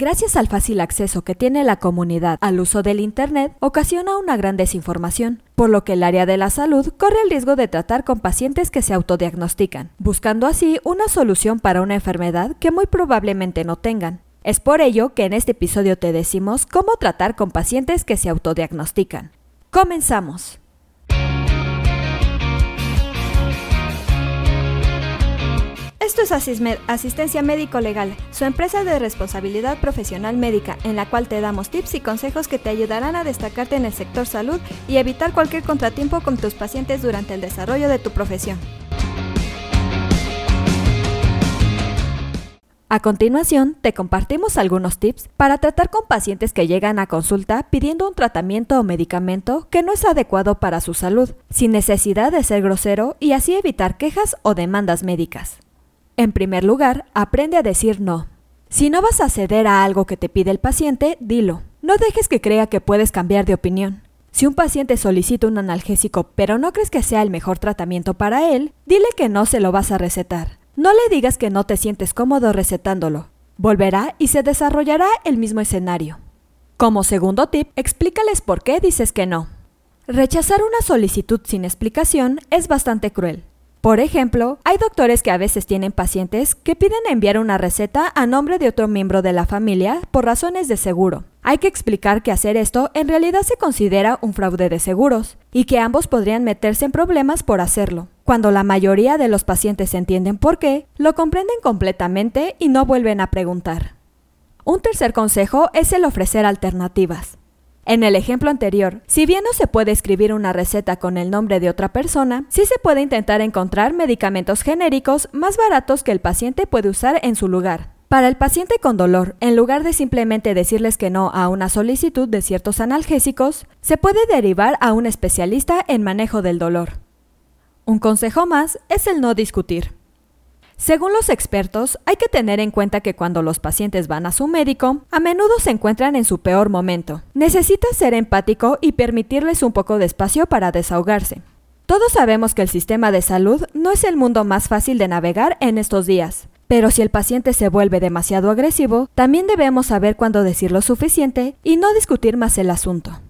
gracias al fácil acceso que tiene la comunidad al uso del Internet, ocasiona una gran desinformación, por lo que el área de la salud corre el riesgo de tratar con pacientes que se autodiagnostican, buscando así una solución para una enfermedad que muy probablemente no tengan. Es por ello que en este episodio te decimos cómo tratar con pacientes que se autodiagnostican. Comenzamos. Esto es Asistencia Médico Legal, su empresa de responsabilidad profesional médica, en la cual te damos tips y consejos que te ayudarán a destacarte en el sector salud y evitar cualquier contratiempo con tus pacientes durante el desarrollo de tu profesión. A continuación, te compartimos algunos tips para tratar con pacientes que llegan a consulta pidiendo un tratamiento o medicamento que no es adecuado para su salud, sin necesidad de ser grosero y así evitar quejas o demandas médicas. En primer lugar, aprende a decir no. Si no vas a ceder a algo que te pide el paciente, dilo. No dejes que crea que puedes cambiar de opinión. Si un paciente solicita un analgésico pero no crees que sea el mejor tratamiento para él, dile que no se lo vas a recetar. No le digas que no te sientes cómodo recetándolo. Volverá y se desarrollará el mismo escenario. Como segundo tip, explícales por qué dices que no. Rechazar una solicitud sin explicación es bastante cruel. Por ejemplo, hay doctores que a veces tienen pacientes que piden enviar una receta a nombre de otro miembro de la familia por razones de seguro. Hay que explicar que hacer esto en realidad se considera un fraude de seguros y que ambos podrían meterse en problemas por hacerlo. Cuando la mayoría de los pacientes entienden por qué, lo comprenden completamente y no vuelven a preguntar. Un tercer consejo es el ofrecer alternativas. En el ejemplo anterior, si bien no se puede escribir una receta con el nombre de otra persona, sí se puede intentar encontrar medicamentos genéricos más baratos que el paciente puede usar en su lugar. Para el paciente con dolor, en lugar de simplemente decirles que no a una solicitud de ciertos analgésicos, se puede derivar a un especialista en manejo del dolor. Un consejo más es el no discutir. Según los expertos, hay que tener en cuenta que cuando los pacientes van a su médico, a menudo se encuentran en su peor momento. Necesitas ser empático y permitirles un poco de espacio para desahogarse. Todos sabemos que el sistema de salud no es el mundo más fácil de navegar en estos días. Pero si el paciente se vuelve demasiado agresivo, también debemos saber cuándo decir lo suficiente y no discutir más el asunto.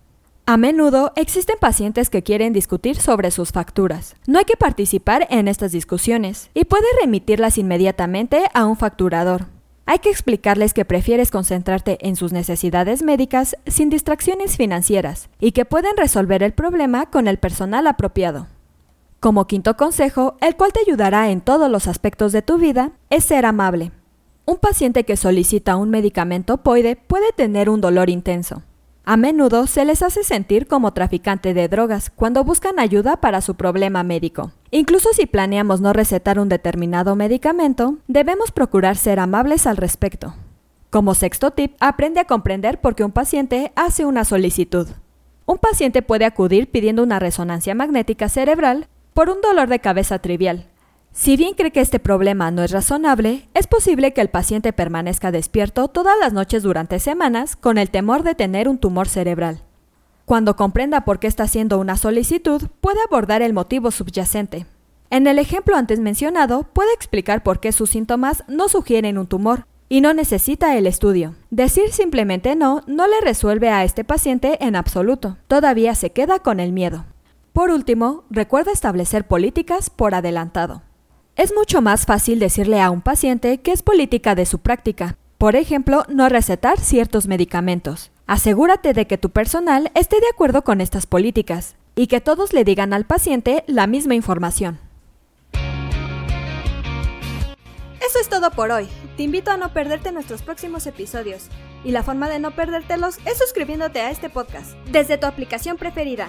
A menudo existen pacientes que quieren discutir sobre sus facturas. No hay que participar en estas discusiones y puedes remitirlas inmediatamente a un facturador. Hay que explicarles que prefieres concentrarte en sus necesidades médicas sin distracciones financieras y que pueden resolver el problema con el personal apropiado. Como quinto consejo, el cual te ayudará en todos los aspectos de tu vida, es ser amable. Un paciente que solicita un medicamento POIDE puede tener un dolor intenso. A menudo se les hace sentir como traficante de drogas cuando buscan ayuda para su problema médico. Incluso si planeamos no recetar un determinado medicamento, debemos procurar ser amables al respecto. Como sexto tip, aprende a comprender por qué un paciente hace una solicitud. Un paciente puede acudir pidiendo una resonancia magnética cerebral por un dolor de cabeza trivial, si bien cree que este problema no es razonable, es posible que el paciente permanezca despierto todas las noches durante semanas con el temor de tener un tumor cerebral. Cuando comprenda por qué está haciendo una solicitud, puede abordar el motivo subyacente. En el ejemplo antes mencionado, puede explicar por qué sus síntomas no sugieren un tumor y no necesita el estudio. Decir simplemente no no le resuelve a este paciente en absoluto. Todavía se queda con el miedo. Por último, recuerda establecer políticas por adelantado. Es mucho más fácil decirle a un paciente que es política de su práctica. Por ejemplo, no recetar ciertos medicamentos. Asegúrate de que tu personal esté de acuerdo con estas políticas y que todos le digan al paciente la misma información. Eso es todo por hoy. Te invito a no perderte nuestros próximos episodios. Y la forma de no perdértelos es suscribiéndote a este podcast desde tu aplicación preferida.